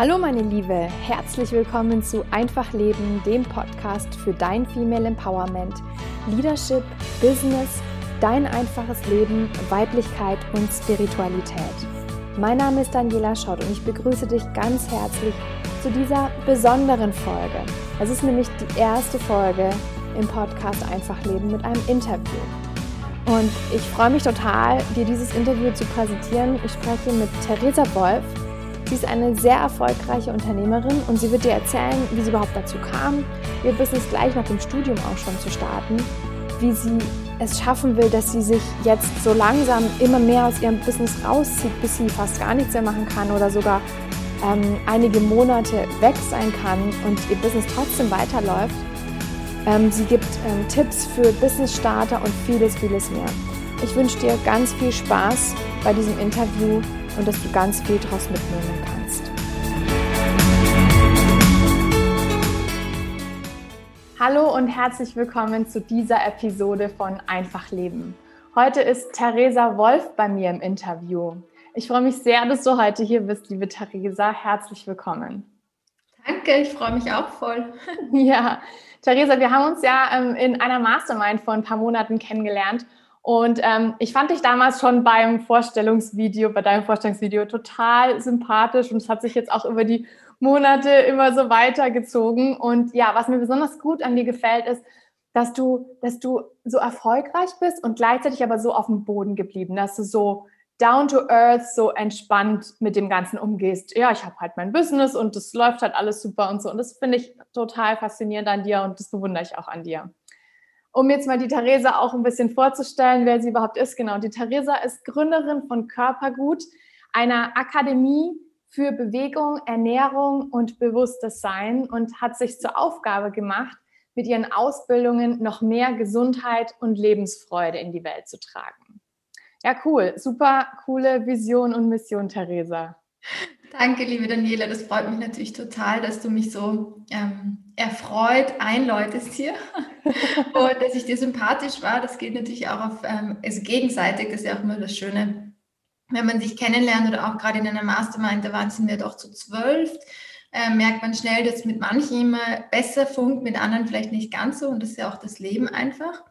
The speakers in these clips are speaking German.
Hallo meine Liebe, herzlich willkommen zu Einfach Leben, dem Podcast für dein Female Empowerment, Leadership, Business, dein einfaches Leben, Weiblichkeit und Spiritualität. Mein Name ist Daniela Schott und ich begrüße dich ganz herzlich zu dieser besonderen Folge. Es ist nämlich die erste Folge im Podcast Einfach Leben mit einem Interview. Und ich freue mich total, dir dieses Interview zu präsentieren. Ich spreche mit Theresa Wolf. Sie ist eine sehr erfolgreiche Unternehmerin und sie wird dir erzählen, wie sie überhaupt dazu kam, ihr Business gleich nach dem Studium auch schon zu starten, wie sie es schaffen will, dass sie sich jetzt so langsam immer mehr aus ihrem Business rauszieht, bis sie fast gar nichts mehr machen kann oder sogar ähm, einige Monate weg sein kann und ihr Business trotzdem weiterläuft. Ähm, sie gibt ähm, Tipps für Business-Starter und vieles, vieles mehr. Ich wünsche dir ganz viel Spaß bei diesem Interview und dass du ganz viel daraus mitnehmen kannst. Hallo und herzlich willkommen zu dieser Episode von Einfach Leben. Heute ist Theresa Wolf bei mir im Interview. Ich freue mich sehr, dass du heute hier bist, liebe Theresa. Herzlich willkommen. Danke, ich freue mich auch voll. Ja, Theresa, wir haben uns ja ähm, in einer Mastermind vor ein paar Monaten kennengelernt und ähm, ich fand dich damals schon beim Vorstellungsvideo, bei deinem Vorstellungsvideo total sympathisch und es hat sich jetzt auch über die Monate immer so weitergezogen. Und ja, was mir besonders gut an dir gefällt, ist, dass du, dass du so erfolgreich bist und gleichzeitig aber so auf dem Boden geblieben, dass du so down to earth, so entspannt mit dem Ganzen umgehst. Ja, ich habe halt mein Business und das läuft halt alles super und so. Und das finde ich total faszinierend an dir und das bewundere ich auch an dir um jetzt mal die Theresa auch ein bisschen vorzustellen, wer sie überhaupt ist. Genau, die Theresa ist Gründerin von Körpergut, einer Akademie für Bewegung, Ernährung und bewusstes Sein und hat sich zur Aufgabe gemacht, mit ihren Ausbildungen noch mehr Gesundheit und Lebensfreude in die Welt zu tragen. Ja, cool. Super coole Vision und Mission, Theresa. Danke, liebe Daniela. Das freut mich natürlich total, dass du mich so ähm, erfreut einläutest hier und dass ich dir sympathisch war. Das geht natürlich auch auf, ähm, also gegenseitig, das ist ja auch immer das Schöne, wenn man sich kennenlernt oder auch gerade in einer Mastermind, da waren wir doch zu zwölf, äh, merkt man schnell, dass mit manchen immer besser funkt, mit anderen vielleicht nicht ganz so und das ist ja auch das Leben einfach.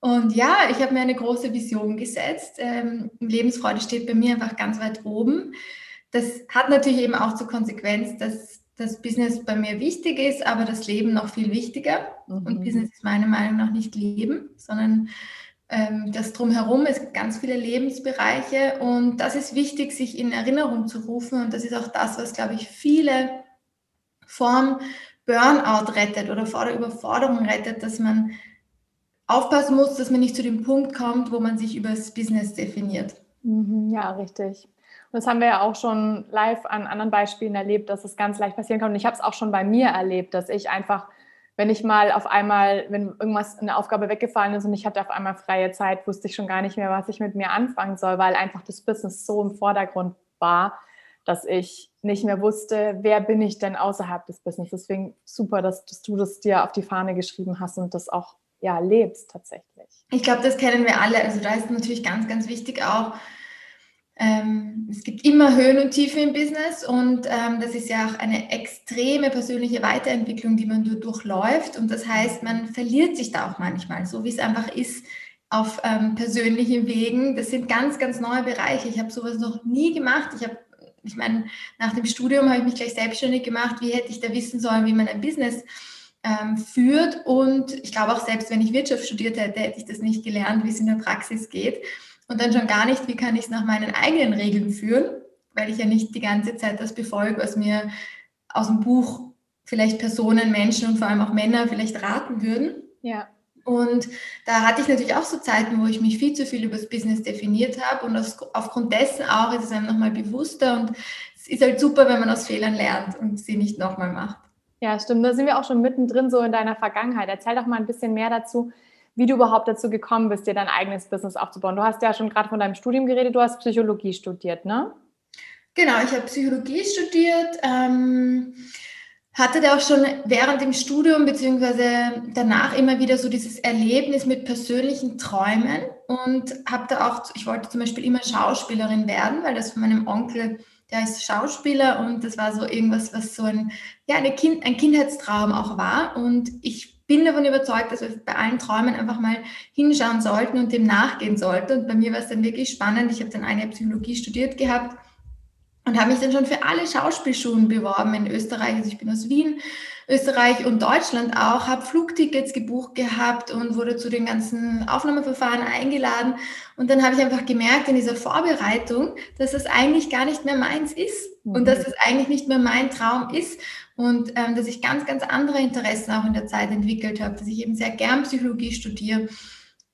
Und ja, ich habe mir eine große Vision gesetzt. Ähm, Lebensfreude steht bei mir einfach ganz weit oben. Das hat natürlich eben auch zur Konsequenz, dass das Business bei mir wichtig ist, aber das Leben noch viel wichtiger. Mhm. Und Business ist meiner Meinung nach nicht Leben, sondern ähm, das drumherum ist ganz viele Lebensbereiche. Und das ist wichtig, sich in Erinnerung zu rufen. Und das ist auch das, was, glaube ich, viele vorm Burnout rettet oder vor der Überforderung rettet, dass man aufpassen muss, dass man nicht zu dem Punkt kommt, wo man sich über das Business definiert. Mhm, ja, richtig. Und das haben wir ja auch schon live an anderen Beispielen erlebt, dass es ganz leicht passieren kann. Und ich habe es auch schon bei mir erlebt, dass ich einfach, wenn ich mal auf einmal, wenn irgendwas, eine Aufgabe weggefallen ist und ich hatte auf einmal freie Zeit, wusste ich schon gar nicht mehr, was ich mit mir anfangen soll, weil einfach das Business so im Vordergrund war, dass ich nicht mehr wusste, wer bin ich denn außerhalb des Business. Deswegen super, dass, dass du das dir auf die Fahne geschrieben hast und das auch ja, lebst tatsächlich. Ich glaube, das kennen wir alle. Also da ist natürlich ganz, ganz wichtig auch, ähm, es gibt immer Höhen und Tiefen im Business und ähm, das ist ja auch eine extreme persönliche Weiterentwicklung, die man durchläuft. Und das heißt, man verliert sich da auch manchmal, so wie es einfach ist auf ähm, persönlichen Wegen. Das sind ganz, ganz neue Bereiche. Ich habe sowas noch nie gemacht. Ich habe, ich meine, nach dem Studium habe ich mich gleich selbstständig gemacht. Wie hätte ich da wissen sollen, wie man ein Business ähm, führt? Und ich glaube auch selbst, wenn ich Wirtschaft studiert hätte, hätte ich das nicht gelernt, wie es in der Praxis geht. Und dann schon gar nicht, wie kann ich es nach meinen eigenen Regeln führen, weil ich ja nicht die ganze Zeit das befolge, was mir aus dem Buch vielleicht Personen, Menschen und vor allem auch Männer vielleicht raten würden. Ja. Und da hatte ich natürlich auch so Zeiten, wo ich mich viel zu viel über das Business definiert habe und aus, aufgrund dessen auch ist es einem nochmal bewusster und es ist halt super, wenn man aus Fehlern lernt und sie nicht nochmal macht. Ja, stimmt. Da sind wir auch schon mittendrin so in deiner Vergangenheit. Erzähl doch mal ein bisschen mehr dazu, wie du überhaupt dazu gekommen bist, dir dein eigenes Business aufzubauen. Du hast ja schon gerade von deinem Studium geredet, du hast Psychologie studiert, ne? Genau, ich habe Psychologie studiert, ähm, hatte da auch schon während dem Studium beziehungsweise danach immer wieder so dieses Erlebnis mit persönlichen Träumen und habe da auch, ich wollte zum Beispiel immer Schauspielerin werden, weil das von meinem Onkel der ist Schauspieler und das war so irgendwas, was so ein, ja, eine kind, ein Kindheitstraum auch war. Und ich bin davon überzeugt, dass wir bei allen Träumen einfach mal hinschauen sollten und dem nachgehen sollten. Und bei mir war es dann wirklich spannend. Ich habe dann eine Psychologie studiert gehabt und habe mich dann schon für alle Schauspielschulen beworben in Österreich. Also ich bin aus Wien Österreich und Deutschland auch, habe Flugtickets gebucht gehabt und wurde zu den ganzen Aufnahmeverfahren eingeladen. Und dann habe ich einfach gemerkt in dieser Vorbereitung, dass das eigentlich gar nicht mehr meins ist mhm. und dass das eigentlich nicht mehr mein Traum ist und ähm, dass ich ganz, ganz andere Interessen auch in der Zeit entwickelt habe, dass ich eben sehr gern Psychologie studiere.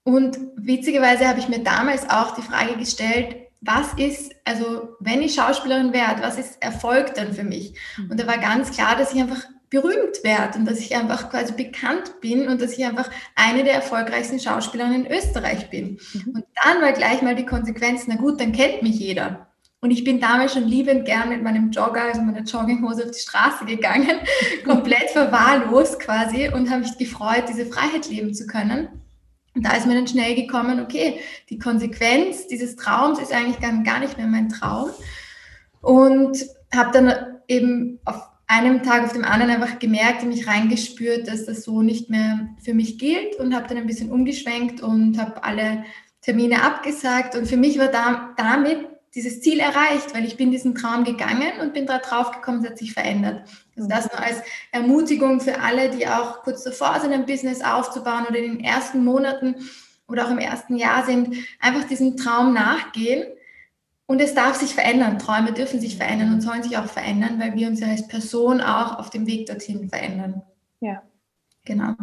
Und witzigerweise habe ich mir damals auch die Frage gestellt, was ist, also wenn ich Schauspielerin werde, was ist Erfolg dann für mich? Mhm. Und da war ganz klar, dass ich einfach berühmt werde und dass ich einfach quasi bekannt bin und dass ich einfach eine der erfolgreichsten Schauspielerinnen in Österreich bin. Mhm. Und dann war gleich mal die Konsequenz, na gut, dann kennt mich jeder. Und ich bin damals schon liebend gern mit meinem Jogger, also meiner Jogginghose auf die Straße gegangen, komplett verwahrlost quasi und habe mich gefreut, diese Freiheit leben zu können. Und da ist mir dann schnell gekommen, okay, die Konsequenz dieses Traums ist eigentlich gar, gar nicht mehr mein Traum. Und habe dann eben auf einem Tag auf dem anderen einfach gemerkt und mich reingespürt, dass das so nicht mehr für mich gilt und habe dann ein bisschen umgeschwenkt und habe alle Termine abgesagt. Und für mich war da, damit dieses Ziel erreicht, weil ich bin diesen Traum gegangen und bin da drauf gekommen, es hat sich verändert. Also das nur als Ermutigung für alle, die auch kurz davor sind, ein Business aufzubauen oder in den ersten Monaten oder auch im ersten Jahr sind, einfach diesem Traum nachgehen und es darf sich verändern. Träume dürfen sich verändern und sollen sich auch verändern, weil wir uns ja als Person auch auf dem Weg dorthin verändern. Ja. Genau.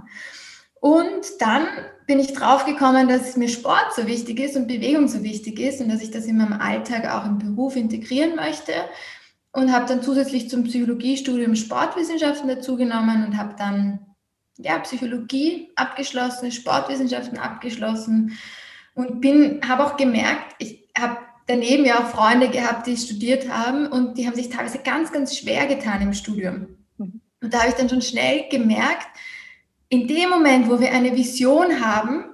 Und dann bin ich draufgekommen, dass mir Sport so wichtig ist und Bewegung so wichtig ist und dass ich das in meinem Alltag auch im Beruf integrieren möchte. Und habe dann zusätzlich zum Psychologiestudium Sportwissenschaften dazugenommen und habe dann ja, Psychologie abgeschlossen, Sportwissenschaften abgeschlossen und bin, habe auch gemerkt, ich habe daneben ja auch Freunde gehabt, die studiert haben und die haben sich teilweise ganz, ganz schwer getan im Studium. Mhm. Und da habe ich dann schon schnell gemerkt, in dem Moment, wo wir eine Vision haben,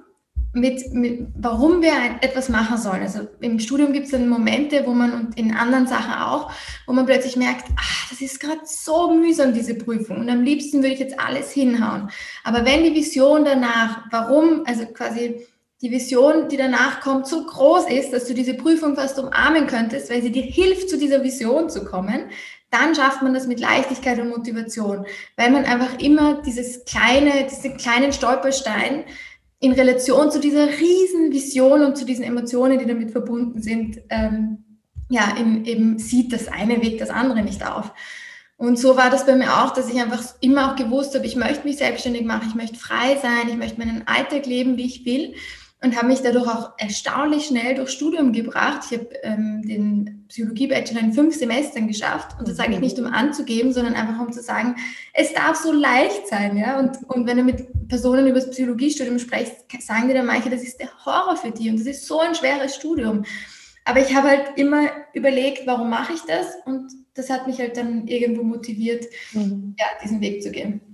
mit, mit warum wir etwas machen sollen. Also im Studium gibt es dann Momente, wo man und in anderen Sachen auch, wo man plötzlich merkt, ach, das ist gerade so mühsam, diese Prüfung. Und am liebsten würde ich jetzt alles hinhauen. Aber wenn die Vision danach, warum, also quasi die Vision, die danach kommt, so groß ist, dass du diese Prüfung fast umarmen könntest, weil sie dir hilft, zu dieser Vision zu kommen, dann schafft man das mit Leichtigkeit und Motivation, weil man einfach immer dieses kleine, diesen kleinen Stolperstein in Relation zu dieser riesen Vision und zu diesen Emotionen, die damit verbunden sind, ähm, ja, in, eben sieht das eine Weg das andere nicht auf. Und so war das bei mir auch, dass ich einfach immer auch gewusst habe, ich möchte mich selbstständig machen, ich möchte frei sein, ich möchte meinen Alltag leben, wie ich will und habe mich dadurch auch erstaunlich schnell durch Studium gebracht. Ich habe ähm, den Psychologie-Bachelor in fünf Semestern geschafft. Und das sage ich nicht, um anzugeben, sondern einfach um zu sagen, es darf so leicht sein. Ja? Und, und wenn du mit Personen über das Psychologiestudium sprichst, sagen dir dann manche, das ist der Horror für die und das ist so ein schweres Studium. Aber ich habe halt immer überlegt, warum mache ich das? Und das hat mich halt dann irgendwo motiviert, mhm. ja, diesen Weg zu gehen.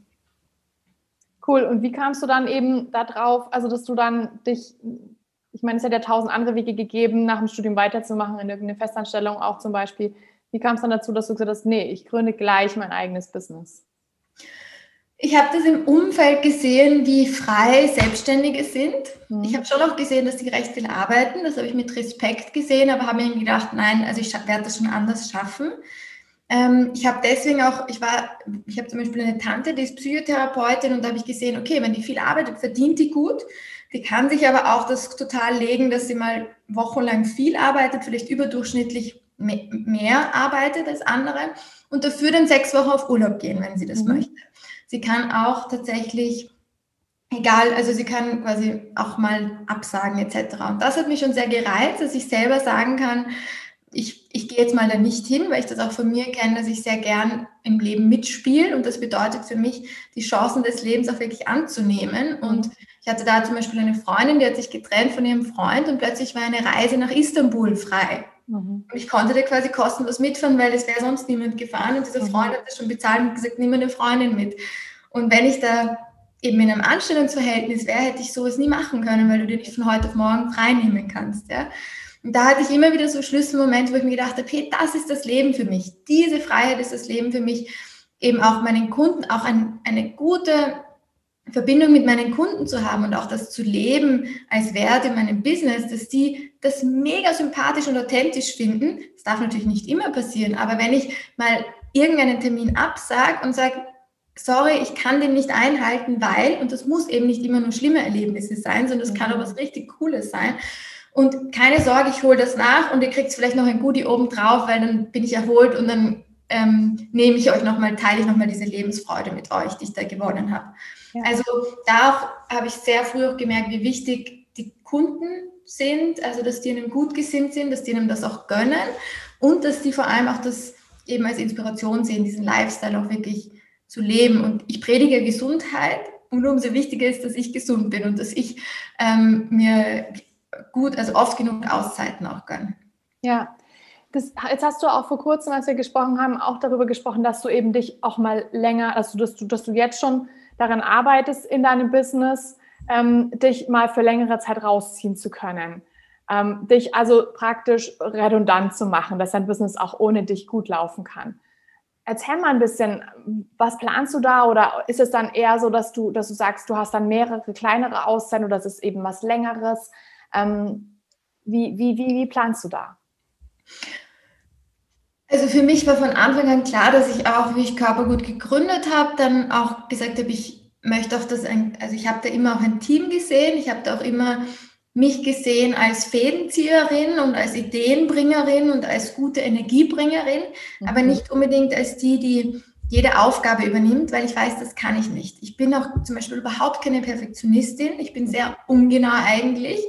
Cool. Und wie kamst du dann eben darauf, also dass du dann dich, ich meine, es hat ja tausend andere Wege gegeben, nach dem Studium weiterzumachen, in irgendeine Festanstellung auch zum Beispiel. Wie kam es dann dazu, dass du gesagt hast, nee, ich gründe gleich mein eigenes Business? Ich habe das im Umfeld gesehen, wie frei Selbstständige sind. Mhm. Ich habe schon auch gesehen, dass die recht viel arbeiten. Das habe ich mit Respekt gesehen, aber habe mir gedacht, nein, also ich werde das schon anders schaffen. Ähm, ich habe deswegen auch, ich war, ich habe zum Beispiel eine Tante, die ist Psychotherapeutin und da habe ich gesehen, okay, wenn die viel arbeitet, verdient die gut. Die kann sich aber auch das total legen, dass sie mal wochenlang viel arbeitet, vielleicht überdurchschnittlich mehr arbeitet als andere und dafür dann sechs Wochen auf Urlaub gehen, wenn sie das mhm. möchte. Sie kann auch tatsächlich, egal, also sie kann quasi auch mal absagen etc. Und das hat mich schon sehr gereizt, dass ich selber sagen kann, ich, ich gehe jetzt mal da nicht hin, weil ich das auch von mir kenne, dass ich sehr gern im Leben mitspiele und das bedeutet für mich, die Chancen des Lebens auch wirklich anzunehmen. Und ich hatte da zum Beispiel eine Freundin, die hat sich getrennt von ihrem Freund und plötzlich war eine Reise nach Istanbul frei. Mhm. Und ich konnte da quasi kostenlos mitfahren, weil es wäre sonst niemand gefahren und dieser mhm. Freund hat das schon bezahlt und gesagt, nimm eine Freundin mit. Und wenn ich da eben in einem Anstellungsverhältnis wäre, hätte ich sowas nie machen können, weil du dir nicht von heute auf morgen frei nehmen kannst. Ja? Und da hatte ich immer wieder so Schlüsselmomente, wo ich mir gedacht habe, hey, das ist das Leben für mich. Diese Freiheit ist das Leben für mich. Eben auch meinen Kunden, auch ein, eine gute Verbindung mit meinen Kunden zu haben und auch das zu leben als Wert in meinem Business, dass die das mega sympathisch und authentisch finden. Das darf natürlich nicht immer passieren, aber wenn ich mal irgendeinen Termin absage und sage, sorry, ich kann den nicht einhalten, weil, und das muss eben nicht immer nur schlimme Erlebnisse sein, sondern es kann auch was richtig Cooles sein. Und keine Sorge, ich hole das nach und ihr kriegt vielleicht noch ein Goodie oben drauf, weil dann bin ich erholt und dann ähm, nehme ich euch nochmal, teile ich nochmal diese Lebensfreude mit euch, die ich da gewonnen habe. Ja. Also da habe ich sehr früh auch gemerkt, wie wichtig die Kunden sind, also dass die einem gut gesinnt sind, dass die einem das auch gönnen und dass die vor allem auch das eben als Inspiration sehen, diesen Lifestyle auch wirklich zu leben. Und ich predige Gesundheit und umso wichtiger ist, dass ich gesund bin und dass ich ähm, mir gut, also oft genug Auszeiten auch gönne. Ja, das, jetzt hast du auch vor kurzem, als wir gesprochen haben, auch darüber gesprochen, dass du eben dich auch mal länger, also dass du, dass du jetzt schon daran arbeitest in deinem Business, ähm, dich mal für längere Zeit rausziehen zu können. Ähm, dich also praktisch redundant zu machen, dass dein Business auch ohne dich gut laufen kann. Erzähl mal ein bisschen, was planst du da oder ist es dann eher so, dass du, dass du sagst, du hast dann mehrere kleinere Auszeiten oder ist es eben was Längeres? Ähm, wie, wie, wie, wie planst du da? Also für mich war von Anfang an klar, dass ich auch, wie ich Körpergut gegründet habe, dann auch gesagt habe, ich möchte auch das, ein, also ich habe da immer auch ein Team gesehen, ich habe da auch immer mich gesehen als Fädenzieherin und als Ideenbringerin und als gute Energiebringerin, mhm. aber nicht unbedingt als die, die jede Aufgabe übernimmt, weil ich weiß, das kann ich nicht. Ich bin auch zum Beispiel überhaupt keine Perfektionistin. Ich bin sehr ungenau eigentlich.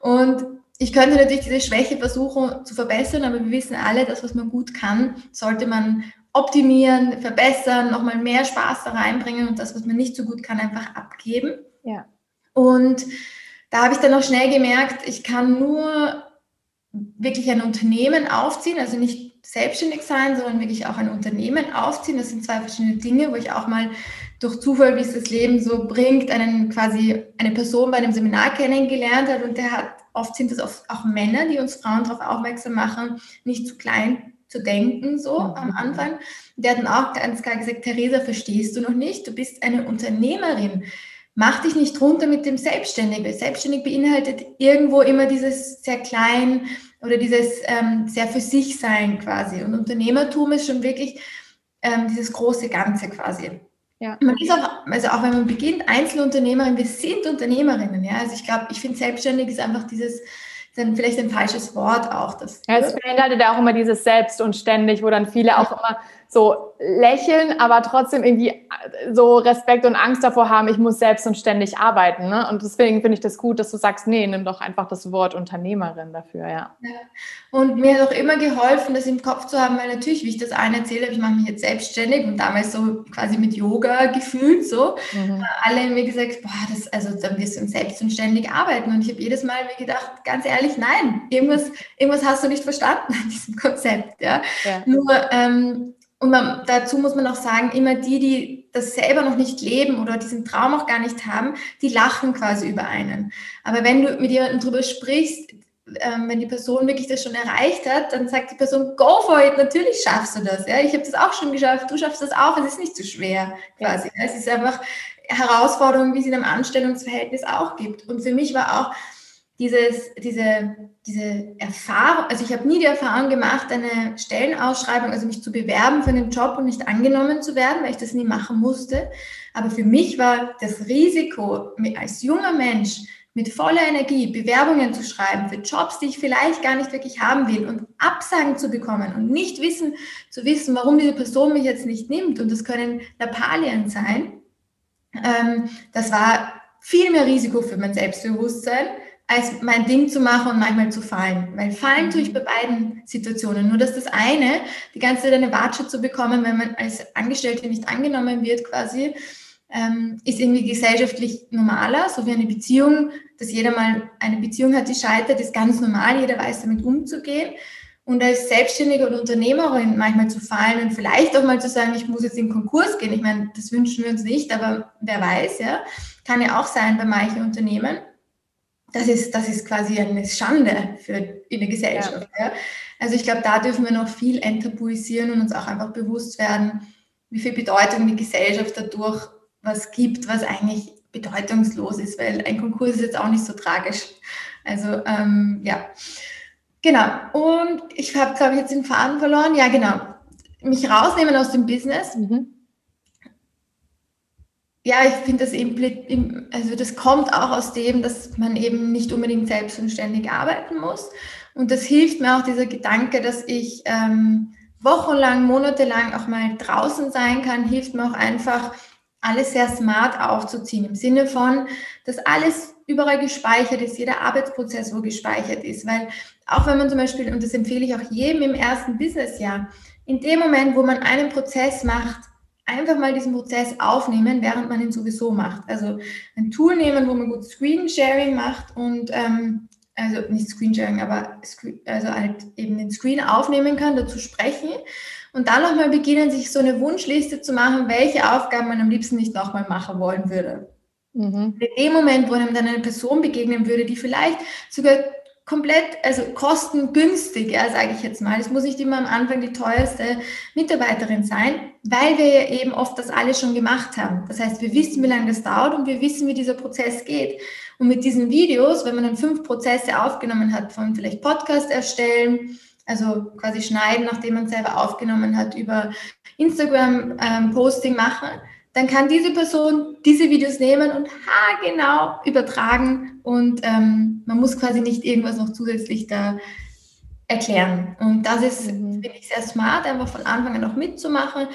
Und ich könnte natürlich diese Schwäche versuchen zu verbessern, aber wir wissen alle, das, was man gut kann, sollte man optimieren, verbessern, nochmal mehr Spaß da reinbringen und das, was man nicht so gut kann, einfach abgeben. Ja. Und da habe ich dann auch schnell gemerkt, ich kann nur wirklich ein Unternehmen aufziehen, also nicht selbstständig sein, sondern wirklich auch ein Unternehmen aufziehen. Das sind zwei verschiedene Dinge, wo ich auch mal durch Zufall, wie es das Leben so bringt, einen quasi eine Person bei einem Seminar kennengelernt hat und der hat, oft sind es auch Männer, die uns Frauen darauf aufmerksam machen, nicht zu klein zu denken, so mhm. am Anfang. Der hat dann auch ganz klar gesagt, Theresa, verstehst du noch nicht? Du bist eine Unternehmerin. Mach dich nicht runter mit dem Selbstständigen. Selbstständig beinhaltet irgendwo immer dieses sehr klein oder dieses ähm, sehr für sich sein quasi. Und Unternehmertum ist schon wirklich ähm, dieses große Ganze quasi. Ja. Man ist auch, also auch wenn man beginnt, Einzelunternehmerin, wir sind Unternehmerinnen, ja. Also ich glaube, ich finde selbstständig ist einfach dieses, dann vielleicht ein falsches Wort auch. Das ja, es beinhaltet ja auch immer dieses Selbst und ständig, wo dann viele auch immer so lächeln, aber trotzdem irgendwie äh, so Respekt und Angst davor haben, ich muss selbst und ständig arbeiten. Ne? Und deswegen finde ich das gut, dass du sagst, nee, nimm doch einfach das Wort Unternehmerin dafür, ja. ja. Und mir hat auch immer geholfen, das im Kopf zu haben, weil natürlich, wie ich das eine erzähle, ich mache mich jetzt selbstständig und damals so quasi mit Yoga gefühlt so. Mhm. Alle haben mir gesagt, boah, das, also dann wirst du selbst und ständig arbeiten. Und ich habe jedes Mal mir gedacht, ganz ehrlich, nein, irgendwas, irgendwas hast du nicht verstanden an diesem Konzept. Ja? ja. Nur ähm, und man, dazu muss man auch sagen, immer die, die das selber noch nicht leben oder diesen Traum auch gar nicht haben, die lachen quasi über einen. Aber wenn du mit jemandem drüber sprichst, ähm, wenn die Person wirklich das schon erreicht hat, dann sagt die Person, go for it, natürlich schaffst du das. Ja? Ich habe das auch schon geschafft, du schaffst das auch, es ist nicht so schwer quasi. Ja. Es ist einfach Herausforderung, wie es in einem Anstellungsverhältnis auch gibt. Und für mich war auch dieses, diese, diese Erfahrung, also ich habe nie die Erfahrung gemacht, eine Stellenausschreibung, also mich zu bewerben für einen Job und nicht angenommen zu werden, weil ich das nie machen musste. Aber für mich war das Risiko, als junger Mensch mit voller Energie Bewerbungen zu schreiben für Jobs, die ich vielleicht gar nicht wirklich haben will und Absagen zu bekommen und nicht wissen, zu wissen, warum diese Person mich jetzt nicht nimmt. Und das können Lappalien sein. Ähm, das war viel mehr Risiko für mein Selbstbewusstsein als mein Ding zu machen und manchmal zu fallen. Weil fallen tue ich bei beiden Situationen. Nur dass das eine, die ganze Zeit eine Watsche zu bekommen, wenn man als Angestellte nicht angenommen wird quasi, ähm, ist irgendwie gesellschaftlich normaler, so wie eine Beziehung, dass jeder mal eine Beziehung hat, die scheitert, ist ganz normal, jeder weiß damit umzugehen. Und als Selbstständige oder Unternehmerin manchmal zu fallen und vielleicht auch mal zu sagen, ich muss jetzt in Konkurs gehen. Ich meine, das wünschen wir uns nicht, aber wer weiß, ja, kann ja auch sein bei manchen Unternehmen das ist, das ist quasi eine Schande für, in der Gesellschaft. Ja. Ja. Also ich glaube, da dürfen wir noch viel enttabuisieren und uns auch einfach bewusst werden, wie viel Bedeutung die Gesellschaft dadurch was gibt, was eigentlich bedeutungslos ist, weil ein Konkurs ist jetzt auch nicht so tragisch. Also ähm, ja, genau. Und ich habe, glaube ich, jetzt den Faden verloren. Ja, genau. Mich rausnehmen aus dem Business. Mhm. Ja, ich finde das eben, also das kommt auch aus dem, dass man eben nicht unbedingt selbstständig arbeiten muss. Und das hilft mir auch dieser Gedanke, dass ich ähm, wochenlang, monatelang auch mal draußen sein kann, hilft mir auch einfach, alles sehr smart aufzuziehen, im Sinne von, dass alles überall gespeichert ist, jeder Arbeitsprozess, wo gespeichert ist. Weil auch wenn man zum Beispiel, und das empfehle ich auch jedem im ersten Businessjahr, in dem Moment, wo man einen Prozess macht, einfach mal diesen Prozess aufnehmen, während man ihn sowieso macht. Also ein Tool nehmen, wo man gut Screen-Sharing macht und ähm, also nicht Screensharing, aber also halt eben den Screen aufnehmen kann, dazu sprechen und dann nochmal beginnen, sich so eine Wunschliste zu machen, welche Aufgaben man am liebsten nicht nochmal machen wollen würde. Mhm. In dem Moment, wo einem dann eine Person begegnen würde, die vielleicht sogar komplett, also kostengünstig, ja, sage ich jetzt mal. Es muss nicht immer am Anfang die teuerste Mitarbeiterin sein, weil wir eben oft das alles schon gemacht haben. Das heißt, wir wissen, wie lange das dauert und wir wissen, wie dieser Prozess geht. Und mit diesen Videos, wenn man dann fünf Prozesse aufgenommen hat, von vielleicht Podcast erstellen, also quasi schneiden, nachdem man selber aufgenommen hat, über Instagram-Posting ähm, machen, dann kann diese Person diese Videos nehmen und haargenau übertragen und ähm, man muss quasi nicht irgendwas noch zusätzlich da erklären. Und das ist, mhm. finde ich, sehr smart, einfach von Anfang an noch mitzumachen.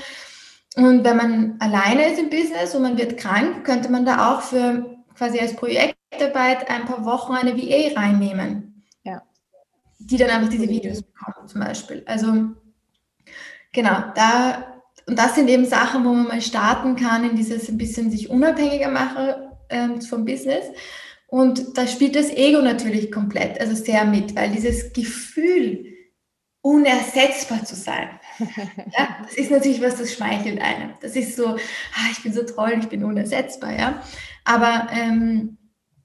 Und wenn man alleine ist im Business und man wird krank, könnte man da auch für quasi als Projektarbeit ein paar Wochen eine VA reinnehmen. Ja. Die dann einfach diese Videos bekommen, zum Beispiel. Also, genau, da und das sind eben Sachen, wo man mal starten kann, in dieses ein bisschen sich unabhängiger machen ähm, vom Business. Und da spielt das Ego natürlich komplett, also sehr mit, weil dieses Gefühl, unersetzbar zu sein, ja, das ist natürlich was, das schmeichelt einem. Das ist so, ah, ich bin so toll, ich bin unersetzbar, ja. Aber ähm,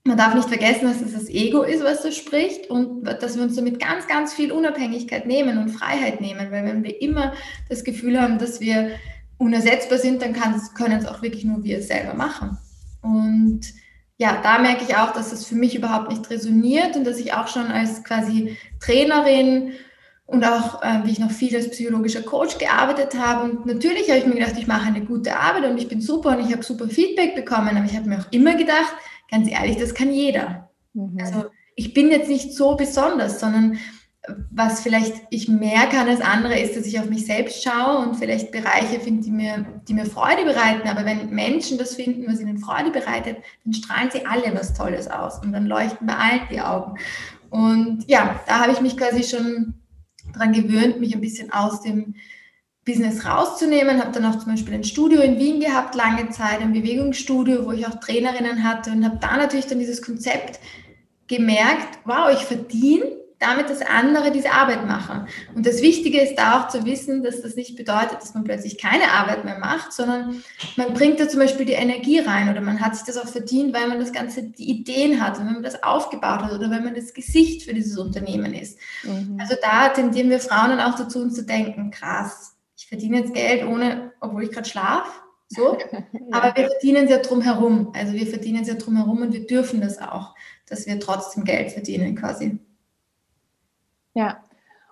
man darf nicht vergessen, dass es das Ego ist, was da spricht und dass wir uns damit ganz, ganz viel Unabhängigkeit nehmen und Freiheit nehmen. Weil wenn wir immer das Gefühl haben, dass wir unersetzbar sind, dann können es auch wirklich nur wir selber machen. Und ja, da merke ich auch, dass das für mich überhaupt nicht resoniert und dass ich auch schon als quasi Trainerin und auch, äh, wie ich noch viel als psychologischer Coach gearbeitet habe. Und natürlich habe ich mir gedacht, ich mache eine gute Arbeit und ich bin super und ich habe super Feedback bekommen. Aber ich habe mir auch immer gedacht, ganz ehrlich, das kann jeder. Mhm. Also ich bin jetzt nicht so besonders, sondern was vielleicht ich mehr kann als andere ist, dass ich auf mich selbst schaue und vielleicht Bereiche finde, die mir, die mir Freude bereiten. Aber wenn Menschen das finden, was ihnen Freude bereitet, dann strahlen sie alle was Tolles aus und dann leuchten bei allen die Augen. Und ja, da habe ich mich quasi schon daran gewöhnt, mich ein bisschen aus dem Business rauszunehmen. Habe dann auch zum Beispiel ein Studio in Wien gehabt, lange Zeit, ein Bewegungsstudio, wo ich auch Trainerinnen hatte und habe da natürlich dann dieses Konzept gemerkt, wow, ich verdiene damit, dass andere diese Arbeit machen. Und das Wichtige ist da auch zu wissen, dass das nicht bedeutet, dass man plötzlich keine Arbeit mehr macht, sondern man bringt da zum Beispiel die Energie rein oder man hat sich das auch verdient, weil man das Ganze, die Ideen hat und wenn man das aufgebaut hat oder wenn man das Gesicht für dieses Unternehmen ist. Mhm. Also da tendieren wir Frauen dann auch dazu, uns zu denken, krass, ich verdiene jetzt Geld ohne, obwohl ich gerade schlafe. So. Aber wir verdienen es ja drumherum. Also wir verdienen es ja drumherum und wir dürfen das auch, dass wir trotzdem Geld verdienen quasi. Ja.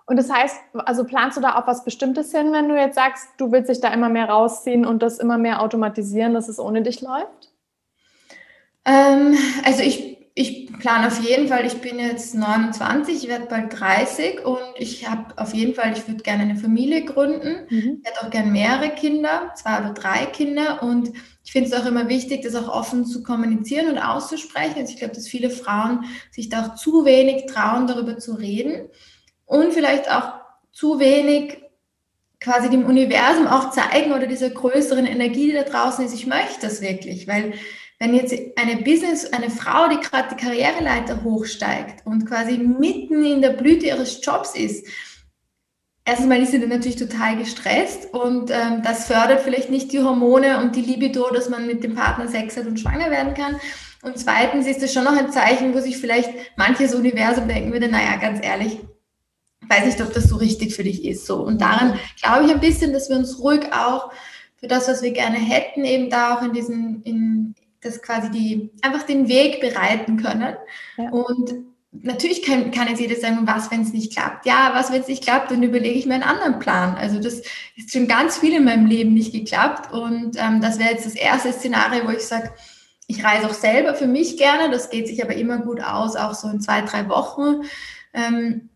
Und das heißt, also planst du da auch was Bestimmtes hin, wenn du jetzt sagst, du willst dich da immer mehr rausziehen und das immer mehr automatisieren, dass es ohne dich läuft? Ähm, also ich ich plane auf jeden Fall, ich bin jetzt 29, ich werde bald 30 und ich habe auf jeden Fall, ich würde gerne eine Familie gründen. Mhm. Ich hätte auch gerne mehrere Kinder, zwei oder drei Kinder und ich finde es auch immer wichtig, das auch offen zu kommunizieren und auszusprechen. Also ich glaube, dass viele Frauen sich da auch zu wenig trauen, darüber zu reden und vielleicht auch zu wenig quasi dem Universum auch zeigen oder dieser größeren Energie, die da draußen ist, ich möchte das wirklich, weil wenn jetzt eine Business, eine Frau, die gerade die Karriereleiter hochsteigt und quasi mitten in der Blüte ihres Jobs ist, erstens mal ist sie dann natürlich total gestresst und ähm, das fördert vielleicht nicht die Hormone und die Libido, dass man mit dem Partner Sex hat und schwanger werden kann. Und zweitens ist es schon noch ein Zeichen, wo sich vielleicht manches Universum denken würde, naja, ganz ehrlich, weiß nicht, ob das so richtig für dich ist. So. Und daran glaube ich ein bisschen, dass wir uns ruhig auch für das, was wir gerne hätten, eben da auch in diesen, in das quasi die, einfach den Weg bereiten können. Ja. Und natürlich kann, kann jetzt jeder sagen, was, wenn es nicht klappt? Ja, was, wenn es nicht klappt, dann überlege ich mir einen anderen Plan. Also das ist schon ganz viel in meinem Leben nicht geklappt. Und ähm, das wäre jetzt das erste Szenario, wo ich sage, ich reise auch selber für mich gerne. Das geht sich aber immer gut aus, auch so in zwei, drei Wochen. Ähm,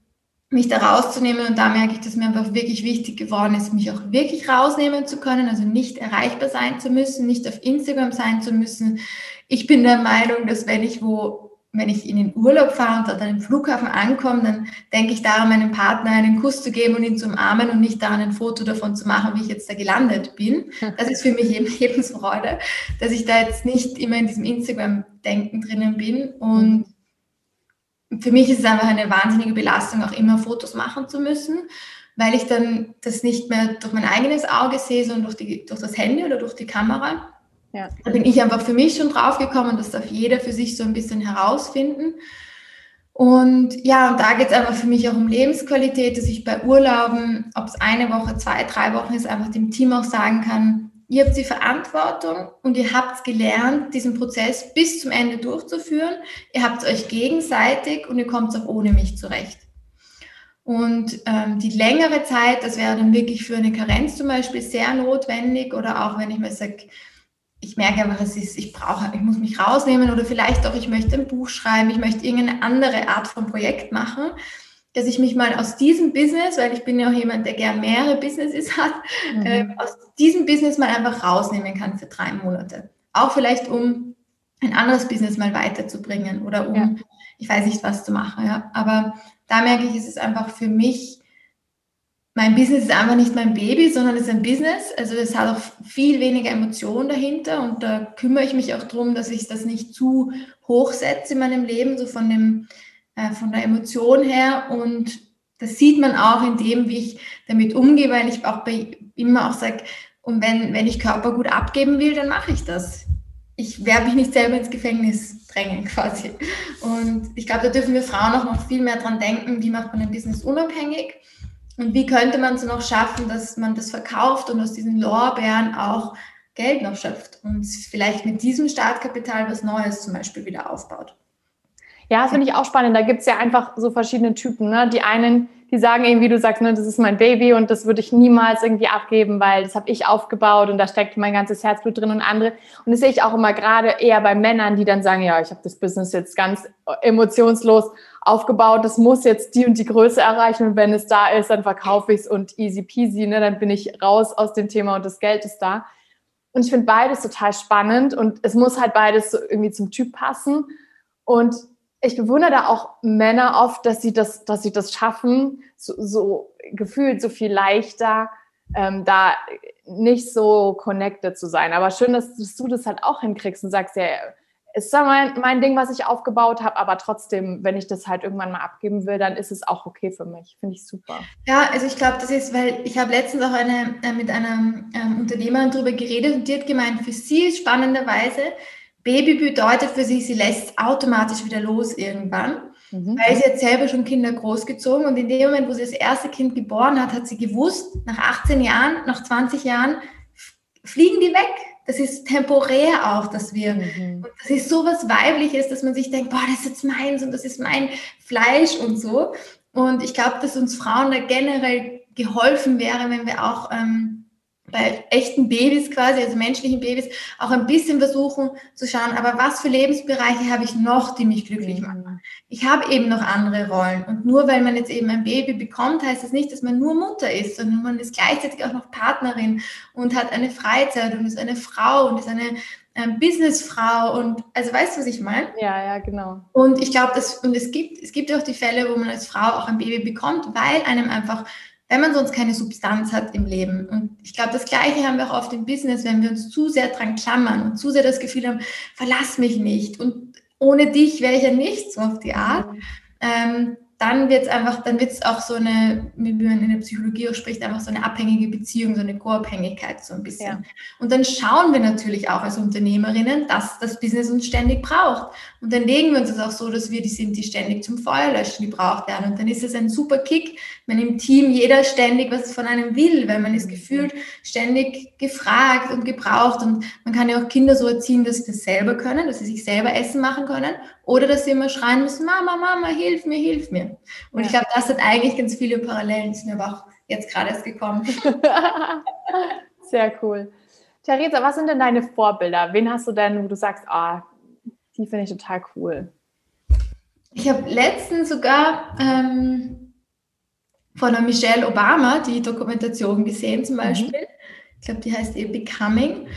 mich da rauszunehmen und da merke ich, dass mir einfach wirklich wichtig geworden ist, mich auch wirklich rausnehmen zu können, also nicht erreichbar sein zu müssen, nicht auf Instagram sein zu müssen. Ich bin der Meinung, dass wenn ich wo wenn ich in den Urlaub fahre und dort an dem Flughafen ankomme, dann denke ich daran, meinem Partner einen Kuss zu geben und ihn zu umarmen und nicht daran, ein Foto davon zu machen, wie ich jetzt da gelandet bin. Das ist für mich eben Lebensfreude, dass ich da jetzt nicht immer in diesem Instagram-Denken drinnen bin. Und für mich ist es einfach eine wahnsinnige Belastung, auch immer Fotos machen zu müssen, weil ich dann das nicht mehr durch mein eigenes Auge sehe, sondern durch, die, durch das Handy oder durch die Kamera. Ja. Da bin ich einfach für mich schon drauf gekommen, das darf jeder für sich so ein bisschen herausfinden. Und ja, und da geht es einfach für mich auch um Lebensqualität, dass ich bei Urlauben, ob es eine Woche, zwei, drei Wochen ist, einfach dem Team auch sagen kann, ihr habt die Verantwortung und ihr habt gelernt, diesen Prozess bis zum Ende durchzuführen. Ihr habt euch gegenseitig und ihr kommt auch ohne mich zurecht. Und ähm, die längere Zeit, das wäre dann wirklich für eine Karenz zum Beispiel sehr notwendig oder auch wenn ich mir sage, ich merke einfach, es ist, ich brauche, ich muss mich rausnehmen oder vielleicht auch, ich möchte ein Buch schreiben, ich möchte irgendeine andere Art von Projekt machen, dass ich mich mal aus diesem Business, weil ich bin ja auch jemand, der gern mehrere Businesses hat, mhm. äh, aus diesem Business mal einfach rausnehmen kann für drei Monate. Auch vielleicht, um ein anderes Business mal weiterzubringen oder um, ja. ich weiß nicht, was zu machen. Ja. Aber da merke ich, es ist einfach für mich mein Business ist einfach nicht mein Baby, sondern es ist ein Business. Also es hat auch viel weniger Emotionen dahinter und da kümmere ich mich auch darum, dass ich das nicht zu hoch setze in meinem Leben, so von, dem, äh, von der Emotion her. Und das sieht man auch in dem, wie ich damit umgehe, weil ich auch bei immer auch sage, und wenn, wenn ich Körper gut abgeben will, dann mache ich das. Ich werde mich nicht selber ins Gefängnis drängen quasi. Und ich glaube, da dürfen wir Frauen auch noch viel mehr dran denken, wie macht man ein Business unabhängig und wie könnte man es noch schaffen, dass man das verkauft und aus diesen Lorbeeren auch Geld noch schöpft und vielleicht mit diesem Startkapital was Neues zum Beispiel wieder aufbaut? Ja, das finde ich auch spannend. Da gibt es ja einfach so verschiedene Typen. Ne? Die einen, die sagen irgendwie, du sagst, ne, das ist mein Baby und das würde ich niemals irgendwie abgeben, weil das habe ich aufgebaut und da steckt mein ganzes Herzblut drin und andere. Und das sehe ich auch immer gerade eher bei Männern, die dann sagen, ja, ich habe das Business jetzt ganz emotionslos aufgebaut, das muss jetzt die und die Größe erreichen und wenn es da ist, dann verkaufe ich es und easy peasy, ne, dann bin ich raus aus dem Thema und das Geld ist da. Und ich finde beides total spannend und es muss halt beides so irgendwie zum Typ passen. Und ich bewundere da auch Männer oft, dass sie das, dass sie das schaffen, so, so gefühlt so viel leichter, ähm, da nicht so connected zu sein. Aber schön, dass, dass du das halt auch hinkriegst und sagst, ja, ist da mein, mein Ding, was ich aufgebaut habe, aber trotzdem, wenn ich das halt irgendwann mal abgeben will, dann ist es auch okay für mich. Finde ich super. Ja, also ich glaube, das ist, weil ich habe letztens auch eine, äh, mit einer ähm, Unternehmerin darüber geredet und die hat gemeint, für sie spannenderweise, Baby bedeutet für sie, sie lässt automatisch wieder los irgendwann. Mhm. Weil sie jetzt selber schon Kinder großgezogen und in dem Moment, wo sie das erste Kind geboren hat, hat sie gewusst, nach 18 Jahren, nach 20 Jahren fliegen die weg das ist temporär auch, dass wir, mhm. das ist so was Weibliches, dass man sich denkt, boah, das ist jetzt meins und das ist mein Fleisch und so. Und ich glaube, dass uns Frauen da generell geholfen wäre, wenn wir auch ähm, bei echten Babys quasi, also menschlichen Babys, auch ein bisschen versuchen zu schauen, aber was für Lebensbereiche habe ich noch, die mich glücklich machen? Ich habe eben noch andere Rollen. Und nur weil man jetzt eben ein Baby bekommt, heißt das nicht, dass man nur Mutter ist, sondern man ist gleichzeitig auch noch Partnerin und hat eine Freizeit und ist eine Frau und ist eine ähm, Businessfrau und also weißt du, was ich meine? Ja, ja, genau. Und ich glaube, dass und es gibt es gibt auch die Fälle, wo man als Frau auch ein Baby bekommt, weil einem einfach wenn man sonst keine Substanz hat im Leben. Und ich glaube, das Gleiche haben wir auch oft im Business, wenn wir uns zu sehr dran klammern und zu sehr das Gefühl haben, verlass mich nicht und ohne dich wäre ich ja nichts so auf die Art. Mhm. Ähm, dann wird es einfach, dann wird es auch so eine, wie man in der Psychologie auch spricht, einfach so eine abhängige Beziehung, so eine Co-Abhängigkeit so ein bisschen. Ja. Und dann schauen wir natürlich auch als Unternehmerinnen, dass das Business uns ständig braucht. Und dann legen wir uns das auch so, dass wir die sind, die ständig zum Feuerlöschen gebraucht werden. Und dann ist es ein super Kick, wenn im Team jeder ständig was von einem will, weil man ist gefühlt ständig gefragt und gebraucht. Und man kann ja auch Kinder so erziehen, dass sie das selber können, dass sie sich selber Essen machen können oder dass sie immer schreien müssen, Mama, Mama, hilf mir, hilf mir. Und ja. ich glaube, das hat eigentlich ganz viele Parallelen, die sind aber auch jetzt gerade erst gekommen. Sehr cool. Theresa, was sind denn deine Vorbilder? Wen hast du denn, wo du sagst, ah, die finde ich total cool? Ich habe letztens sogar ähm, von der Michelle Obama die Dokumentation gesehen, zum mhm. Beispiel. Mhm. Ich glaube, die heißt eben Becoming.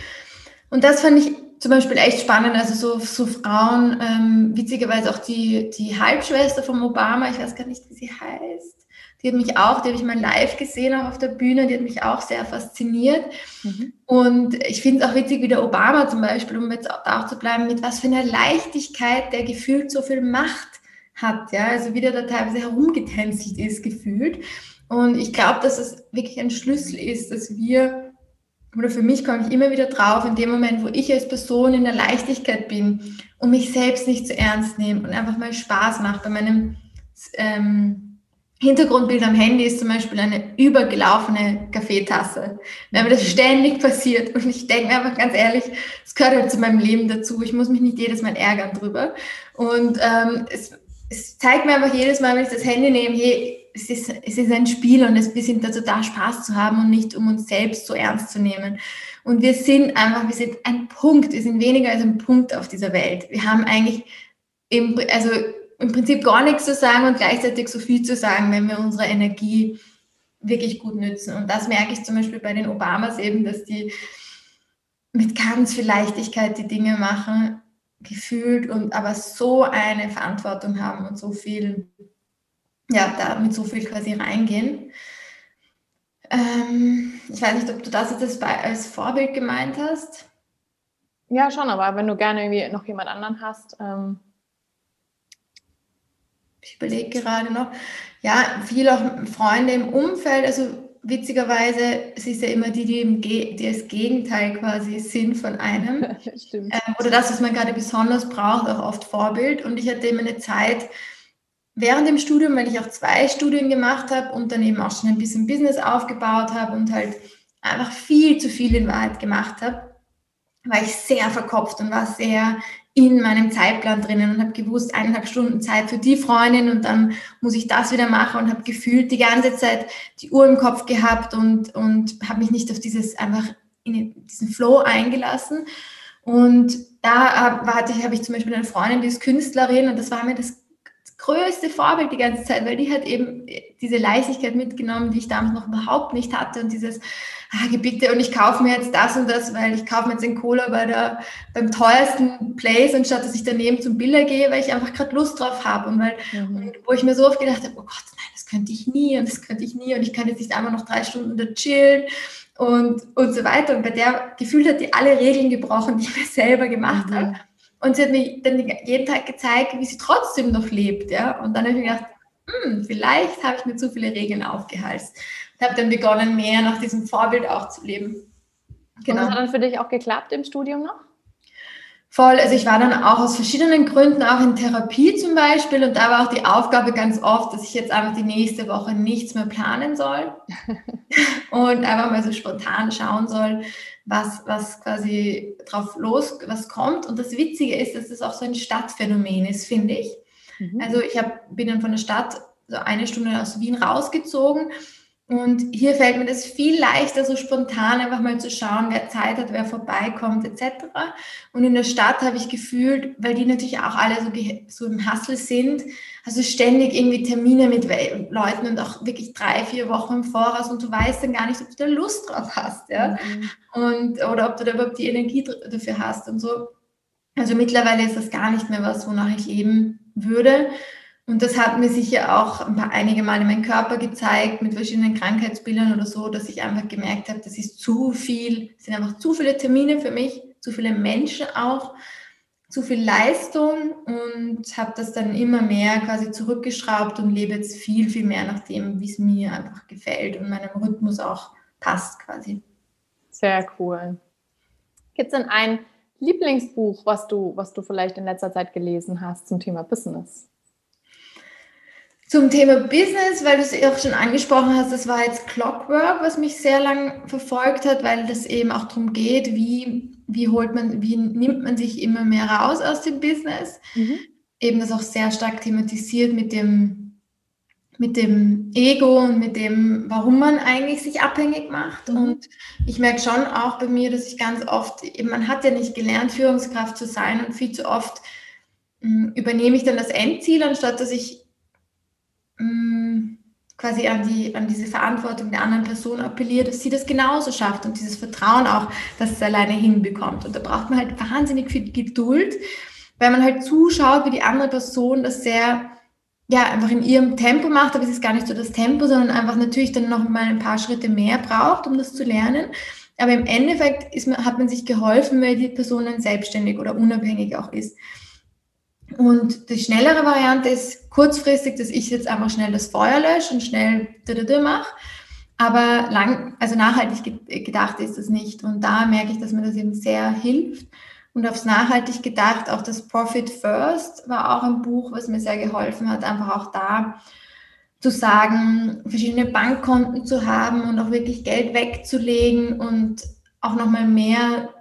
Und das fand ich zum Beispiel echt spannend. Also so, so Frauen, ähm, witzigerweise auch die, die Halbschwester von Obama, ich weiß gar nicht, wie sie heißt. Die hat mich auch, die habe ich mal live gesehen, auch auf der Bühne, die hat mich auch sehr fasziniert. Mhm. Und ich finde es auch witzig, wie der Obama zum Beispiel, um jetzt da auch zu bleiben, mit was für einer Leichtigkeit der gefühlt so viel Macht hat. Ja? Also wie der da teilweise herumgetänzelt ist, gefühlt. Und ich glaube, dass es wirklich ein Schlüssel ist, dass wir oder für mich komme ich immer wieder drauf, in dem Moment, wo ich als Person in der Leichtigkeit bin und mich selbst nicht zu ernst nehme und einfach mal Spaß mache. Bei meinem ähm, Hintergrundbild am Handy ist zum Beispiel eine übergelaufene Kaffeetasse. Wenn mir das ständig passiert und ich denke mir einfach ganz ehrlich, es gehört halt zu meinem Leben dazu. Ich muss mich nicht jedes Mal ärgern drüber. Und ähm, es, es zeigt mir einfach jedes Mal, wenn ich das Handy nehme, hey, es ist, es ist ein Spiel und es, wir sind dazu da, Spaß zu haben und nicht um uns selbst so ernst zu nehmen. Und wir sind einfach, wir sind ein Punkt, wir sind weniger als ein Punkt auf dieser Welt. Wir haben eigentlich im, also im Prinzip gar nichts zu sagen und gleichzeitig so viel zu sagen, wenn wir unsere Energie wirklich gut nützen. Und das merke ich zum Beispiel bei den Obamas eben, dass die mit ganz viel Leichtigkeit die Dinge machen, gefühlt und aber so eine Verantwortung haben und so viel ja, da mit so viel quasi reingehen. Ähm, ich weiß nicht, ob du das jetzt als Vorbild gemeint hast. Ja, schon, aber wenn du gerne irgendwie noch jemand anderen hast. Ähm ich überlege gerade noch. Ja, viele auch Freunde im Umfeld, also witzigerweise, es ist ja immer die, die, Ge die das Gegenteil quasi sind von einem. Stimmt. Ähm, oder das, was man gerade besonders braucht, auch oft Vorbild. Und ich hatte immer eine Zeit, während dem Studium, weil ich auch zwei Studien gemacht habe und dann eben auch schon ein bisschen Business aufgebaut habe und halt einfach viel zu viel in Wahrheit gemacht habe, war ich sehr verkopft und war sehr in meinem Zeitplan drinnen und habe gewusst, eineinhalb Stunden Zeit für die Freundin und dann muss ich das wieder machen und habe gefühlt die ganze Zeit die Uhr im Kopf gehabt und, und habe mich nicht auf dieses einfach in diesen Flow eingelassen. Und da habe ich, hab ich zum Beispiel eine Freundin, die ist Künstlerin und das war mir das größte Vorbild die ganze Zeit, weil die hat eben diese Leichtigkeit mitgenommen, die ich damals noch überhaupt nicht hatte und dieses, ah, bitte und ich kaufe mir jetzt das und das, weil ich kaufe mir jetzt den Cola bei der, beim teuersten Place anstatt dass ich daneben zum Bilder gehe, weil ich einfach gerade Lust drauf habe und weil, mhm. und wo ich mir so oft gedacht habe, oh Gott, nein, das könnte ich nie und das könnte ich nie und ich kann jetzt nicht einmal noch drei Stunden da chillen und, und so weiter und bei der gefühlt hat die alle Regeln gebrochen, die ich mir selber gemacht mhm. habe und sie hat mir dann jeden Tag gezeigt, wie sie trotzdem noch lebt. Ja? Und dann habe ich mir gedacht, hm, vielleicht habe ich mir zu viele Regeln aufgehalst. Und habe dann begonnen, mehr nach diesem Vorbild auch zu leben. Genau. Und das hat dann für dich auch geklappt im Studium noch? Voll, also ich war dann auch aus verschiedenen Gründen auch in Therapie zum Beispiel und da war auch die Aufgabe ganz oft, dass ich jetzt einfach die nächste Woche nichts mehr planen soll und einfach mal so spontan schauen soll, was, was quasi drauf los, was kommt. Und das Witzige ist, dass es das auch so ein Stadtphänomen ist, finde ich. Mhm. Also ich hab, bin dann von der Stadt so eine Stunde aus Wien rausgezogen und hier fällt mir das viel leichter, so spontan einfach mal zu schauen, wer Zeit hat, wer vorbeikommt, etc. Und in der Stadt habe ich gefühlt, weil die natürlich auch alle so, so im Hustle sind, also ständig irgendwie Termine mit Leuten und auch wirklich drei, vier Wochen im Voraus und du weißt dann gar nicht, ob du da Lust drauf hast, ja. Mhm. Und, oder ob du da überhaupt die Energie dafür hast und so. Also mittlerweile ist das gar nicht mehr was, wonach ich leben würde. Und das hat mir sicher auch ein paar, einige Male meinen Körper gezeigt mit verschiedenen Krankheitsbildern oder so, dass ich einfach gemerkt habe, das ist zu viel, sind einfach zu viele Termine für mich, zu viele Menschen auch, zu viel Leistung und habe das dann immer mehr quasi zurückgeschraubt und lebe jetzt viel, viel mehr nach dem, wie es mir einfach gefällt und meinem Rhythmus auch passt quasi. Sehr cool. Gibt es denn ein Lieblingsbuch, was du, was du vielleicht in letzter Zeit gelesen hast zum Thema Business? Zum Thema Business, weil du es auch schon angesprochen hast, das war jetzt Clockwork, was mich sehr lang verfolgt hat, weil das eben auch darum geht, wie, wie holt man, wie nimmt man sich immer mehr raus aus dem Business. Mhm. Eben das auch sehr stark thematisiert mit dem, mit dem Ego und mit dem, warum man eigentlich sich abhängig macht. Mhm. Und ich merke schon auch bei mir, dass ich ganz oft, eben, man hat ja nicht gelernt, Führungskraft zu sein und viel zu oft mh, hm, übernehme ich dann das Endziel, anstatt dass ich Mm, quasi an, die, an diese Verantwortung der anderen Person appelliert, dass sie das genauso schafft und dieses Vertrauen auch, dass es alleine hinbekommt. Und da braucht man halt wahnsinnig viel Geduld, weil man halt zuschaut, wie die andere Person das sehr, ja, einfach in ihrem Tempo macht, aber es ist gar nicht so das Tempo, sondern einfach natürlich dann noch mal ein paar Schritte mehr braucht, um das zu lernen. Aber im Endeffekt ist man, hat man sich geholfen, weil die Person dann selbstständig oder unabhängig auch ist. Und die schnellere Variante ist kurzfristig, dass ich jetzt einfach schnell das Feuer lösche und schnell mache. Aber lang, also nachhaltig gedacht ist das nicht. Und da merke ich, dass mir das eben sehr hilft. Und aufs nachhaltig gedacht, auch das Profit First war auch ein Buch, was mir sehr geholfen hat, einfach auch da zu sagen, verschiedene Bankkonten zu haben und auch wirklich Geld wegzulegen und auch nochmal mehr